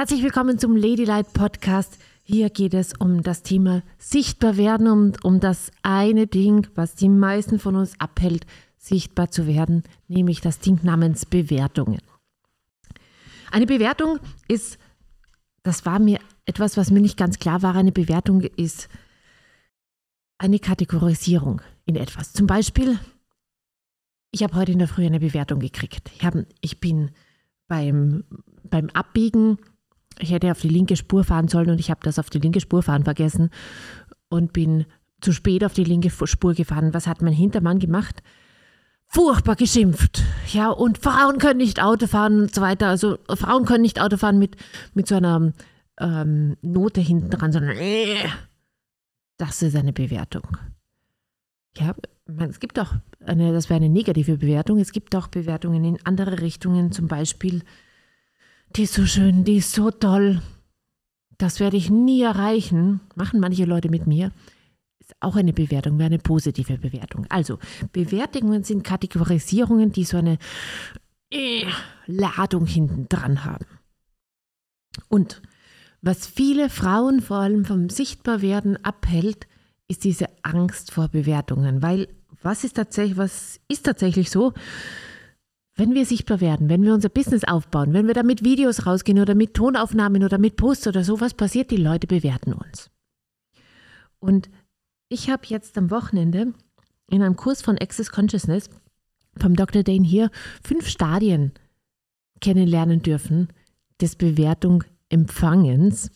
Herzlich willkommen zum Ladylight Podcast. Hier geht es um das Thema sichtbar werden und um das eine Ding, was die meisten von uns abhält, sichtbar zu werden, nämlich das Ding namens Bewertungen. Eine Bewertung ist, das war mir etwas, was mir nicht ganz klar war, eine Bewertung ist eine Kategorisierung in etwas. Zum Beispiel, ich habe heute in der Früh eine Bewertung gekriegt. Ich, hab, ich bin beim, beim Abbiegen, ich hätte auf die linke Spur fahren sollen und ich habe das auf die linke Spur fahren vergessen und bin zu spät auf die linke Spur gefahren. Was hat mein Hintermann gemacht? Furchtbar geschimpft. Ja, und Frauen können nicht Auto fahren und so weiter. Also Frauen können nicht Auto fahren mit, mit so einer ähm, Note hinten dran, sondern äh, das ist eine Bewertung. Ja, es gibt auch eine, das wäre eine negative Bewertung. Es gibt auch Bewertungen in andere Richtungen, zum Beispiel, die ist so schön, die ist so toll. Das werde ich nie erreichen. Machen manche Leute mit mir. Ist auch eine Bewertung, wäre eine positive Bewertung. Also, Bewertungen sind Kategorisierungen, die so eine äh, Ladung hinten dran haben. Und was viele Frauen vor allem vom Sichtbarwerden abhält, ist diese Angst vor Bewertungen, weil was ist tatsächlich, was ist tatsächlich so? Wenn wir sichtbar werden, wenn wir unser Business aufbauen, wenn wir da mit Videos rausgehen oder mit Tonaufnahmen oder mit Posts oder so, was passiert? Die Leute bewerten uns. Und ich habe jetzt am Wochenende in einem Kurs von Access Consciousness vom Dr. Dane hier fünf Stadien kennenlernen dürfen des Bewertung Empfangens,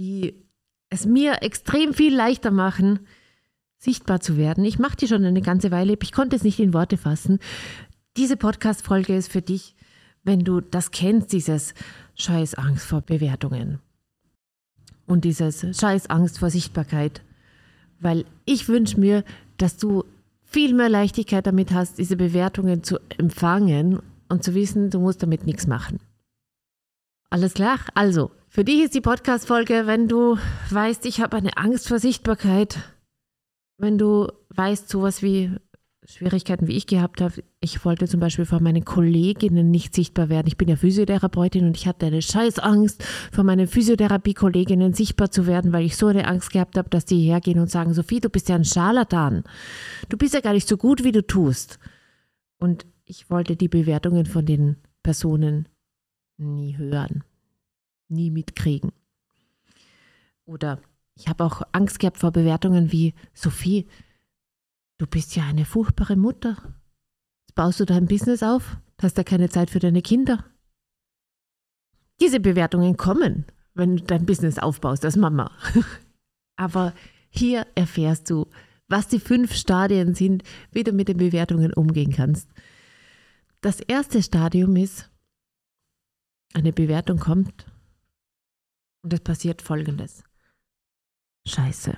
die es mir extrem viel leichter machen, sichtbar zu werden. Ich mache die schon eine ganze Weile, ich konnte es nicht in Worte fassen. Diese Podcast-Folge ist für dich, wenn du das kennst, dieses Scheiß Angst vor Bewertungen und dieses Scheiß Angst vor Sichtbarkeit. Weil ich wünsche mir, dass du viel mehr Leichtigkeit damit hast, diese Bewertungen zu empfangen und zu wissen, du musst damit nichts machen. Alles klar? Also, für dich ist die Podcast-Folge, wenn du weißt, ich habe eine Angst vor Sichtbarkeit, wenn du weißt, sowas wie Schwierigkeiten, wie ich gehabt habe. Ich wollte zum Beispiel vor meinen Kolleginnen nicht sichtbar werden. Ich bin ja Physiotherapeutin und ich hatte eine Scheißangst, vor meinen Physiotherapie-Kolleginnen sichtbar zu werden, weil ich so eine Angst gehabt habe, dass die hergehen und sagen, Sophie, du bist ja ein Scharlatan. Du bist ja gar nicht so gut, wie du tust. Und ich wollte die Bewertungen von den Personen nie hören, nie mitkriegen. Oder ich habe auch Angst gehabt vor Bewertungen wie Sophie, du bist ja eine furchtbare Mutter. Jetzt baust du dein Business auf, hast da keine Zeit für deine Kinder. Diese Bewertungen kommen, wenn du dein Business aufbaust als Mama. Aber hier erfährst du, was die fünf Stadien sind, wie du mit den Bewertungen umgehen kannst. Das erste Stadium ist, eine Bewertung kommt und es passiert Folgendes. Scheiße.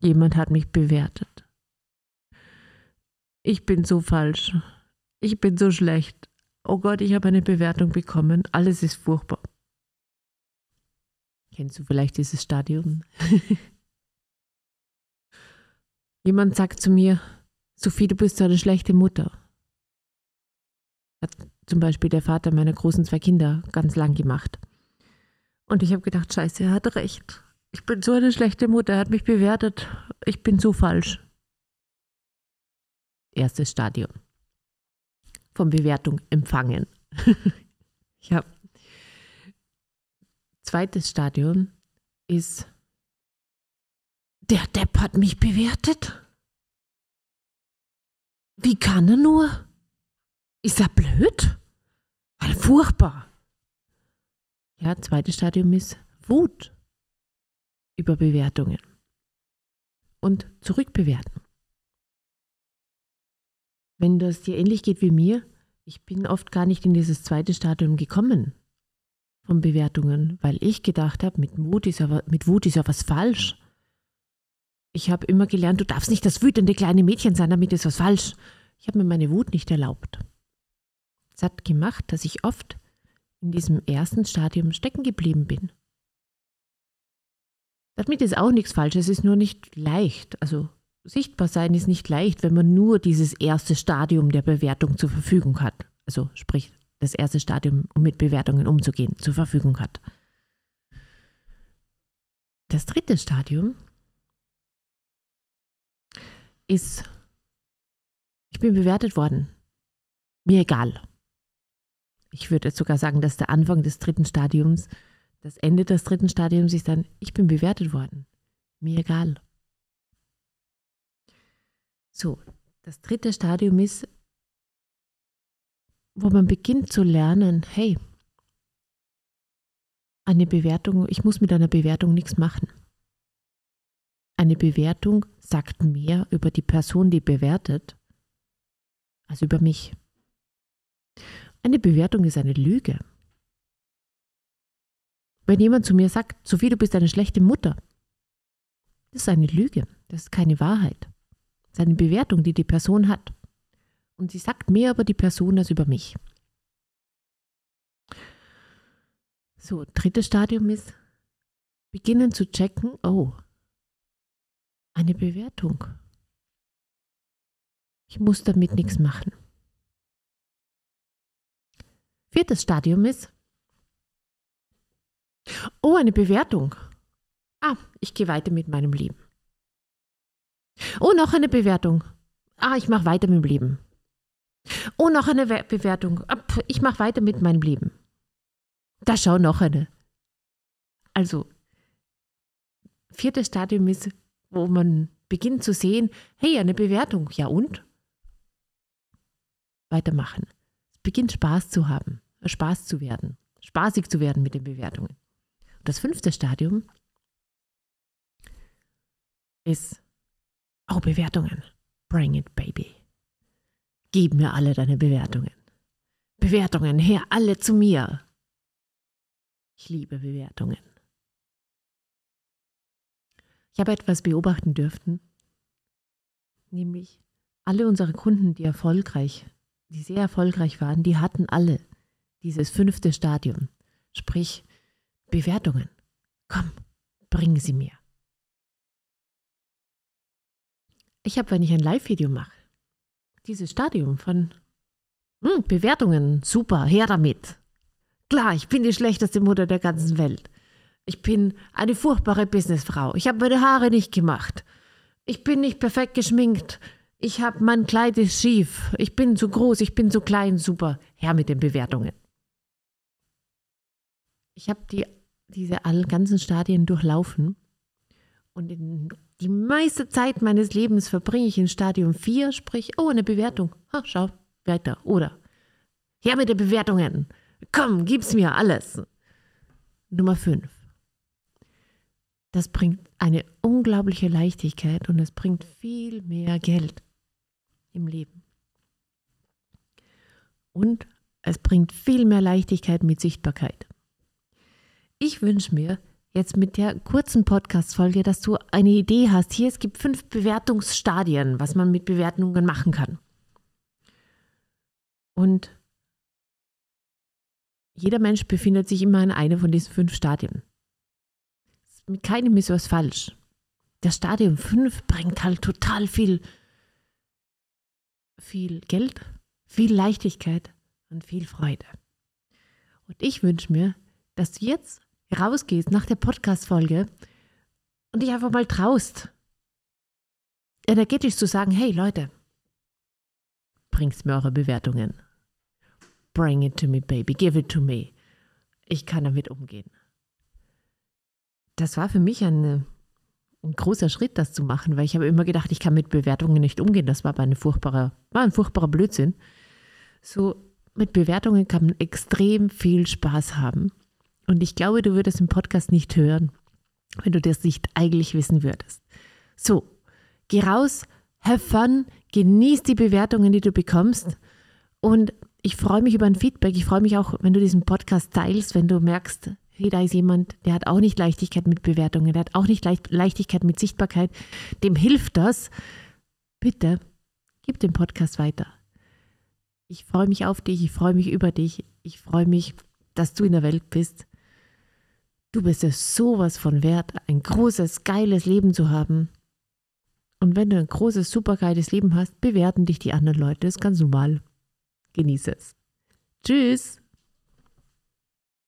Jemand hat mich bewertet. Ich bin so falsch. Ich bin so schlecht. Oh Gott, ich habe eine Bewertung bekommen. Alles ist furchtbar. Kennst du vielleicht dieses Stadium? Jemand sagt zu mir, Sophie, du bist so eine schlechte Mutter. Hat zum Beispiel der Vater meiner großen zwei Kinder ganz lang gemacht. Und ich habe gedacht, scheiße, er hat recht. Ich bin so eine schlechte Mutter, er hat mich bewertet. Ich bin so falsch. Erstes Stadium. Von Bewertung empfangen. ja. Zweites Stadium ist, der Depp hat mich bewertet. Wie kann er nur? Ist er blöd? Weil furchtbar. Ja, zweites Stadium ist Wut über Bewertungen und zurückbewerten. Wenn das dir ähnlich geht wie mir, ich bin oft gar nicht in dieses zweite Stadium gekommen von Bewertungen, weil ich gedacht habe, mit, Wut ist ja, mit Wut ist ja was falsch. Ich habe immer gelernt, du darfst nicht das wütende kleine Mädchen sein, damit ist was falsch. Ich habe mir meine Wut nicht erlaubt. Es hat gemacht, dass ich oft in diesem ersten Stadium stecken geblieben bin. Damit ist auch nichts falsch, es ist nur nicht leicht. Also sichtbar sein ist nicht leicht, wenn man nur dieses erste Stadium der Bewertung zur Verfügung hat. Also sprich das erste Stadium, um mit Bewertungen umzugehen, zur Verfügung hat. Das dritte Stadium ist, ich bin bewertet worden. Mir egal. Ich würde sogar sagen, dass der Anfang des dritten Stadiums, das Ende des dritten Stadiums ist dann, ich bin bewertet worden. Mir egal. So, das dritte Stadium ist, wo man beginnt zu lernen, hey, eine Bewertung, ich muss mit einer Bewertung nichts machen. Eine Bewertung sagt mehr über die Person, die bewertet, als über mich. Eine Bewertung ist eine Lüge. Wenn jemand zu mir sagt, Sophie, du bist eine schlechte Mutter, das ist eine Lüge, das ist keine Wahrheit. Das ist eine Bewertung, die die Person hat. Und sie sagt mehr über die Person als über mich. So, drittes Stadium ist, beginnen zu checken, oh, eine Bewertung. Ich muss damit nichts machen. Viertes Stadium ist, oh, eine Bewertung. Ah, ich gehe weiter mit meinem Leben. Oh, noch eine Bewertung. Ah, ich mache weiter mit dem Leben. Oh, noch eine Bewertung. Ich mache weiter mit meinem Leben. Da schau noch eine. Also, viertes Stadium ist, wo man beginnt zu sehen, hey, eine Bewertung. Ja und? Weitermachen. Es beginnt Spaß zu haben, Spaß zu werden, spaßig zu werden mit den Bewertungen. Und das fünfte Stadium ist, oh, Bewertungen. Bring it, baby. Gib mir alle deine Bewertungen. Bewertungen, her, alle zu mir. Ich liebe Bewertungen. Ich habe etwas beobachten dürfen, nämlich alle unsere Kunden, die erfolgreich, die sehr erfolgreich waren, die hatten alle dieses fünfte Stadium, sprich Bewertungen. Komm, bring sie mir. Ich habe, wenn ich ein Live-Video mache, dieses Stadium von hm, Bewertungen, super, her damit. Klar, ich bin die schlechteste Mutter der ganzen Welt. Ich bin eine furchtbare Businessfrau. Ich habe meine Haare nicht gemacht. Ich bin nicht perfekt geschminkt. Ich habe mein Kleid ist schief. Ich bin zu groß, ich bin zu klein, super. Her mit den Bewertungen. Ich habe die, diese all ganzen Stadien durchlaufen und in die meiste Zeit meines Lebens verbringe ich in Stadium 4, sprich, oh, eine Bewertung. Ha, schau, weiter. Oder, her mit den Bewertungen. Komm, gib's mir alles. Nummer 5. Das bringt eine unglaubliche Leichtigkeit und es bringt viel mehr Geld im Leben. Und es bringt viel mehr Leichtigkeit mit Sichtbarkeit. Ich wünsche mir, jetzt mit der kurzen Podcast-Folge, dass du eine Idee hast. Hier, es gibt fünf Bewertungsstadien, was man mit Bewertungen machen kann. Und jeder Mensch befindet sich immer in einem von diesen fünf Stadien. Mit keinem ist was falsch. Das Stadium 5 bringt halt total viel, viel Geld, viel Leichtigkeit und viel Freude. Und ich wünsche mir, dass du jetzt rausgehst nach der Podcast-Folge und dich einfach mal traust, energetisch zu sagen, hey Leute, bringt mir eure Bewertungen. Bring it to me, baby, give it to me. Ich kann damit umgehen. Das war für mich ein, ein großer Schritt, das zu machen, weil ich habe immer gedacht, ich kann mit Bewertungen nicht umgehen. Das war aber eine furchtbare, war ein furchtbarer Blödsinn. So, mit Bewertungen kann man extrem viel Spaß haben. Und ich glaube, du würdest den Podcast nicht hören, wenn du das nicht eigentlich wissen würdest. So, geh raus, have fun, genieß die Bewertungen, die du bekommst. Und ich freue mich über ein Feedback. Ich freue mich auch, wenn du diesen Podcast teilst, wenn du merkst, hey, da ist jemand, der hat auch nicht Leichtigkeit mit Bewertungen, der hat auch nicht Leichtigkeit mit Sichtbarkeit. Dem hilft das. Bitte, gib den Podcast weiter. Ich freue mich auf dich, ich freue mich über dich, ich freue mich, dass du in der Welt bist. Du bist es sowas von wert, ein großes, geiles Leben zu haben. Und wenn du ein großes, supergeiles Leben hast, bewerten dich die anderen Leute. Das ist ganz normal. Genieße es. Tschüss.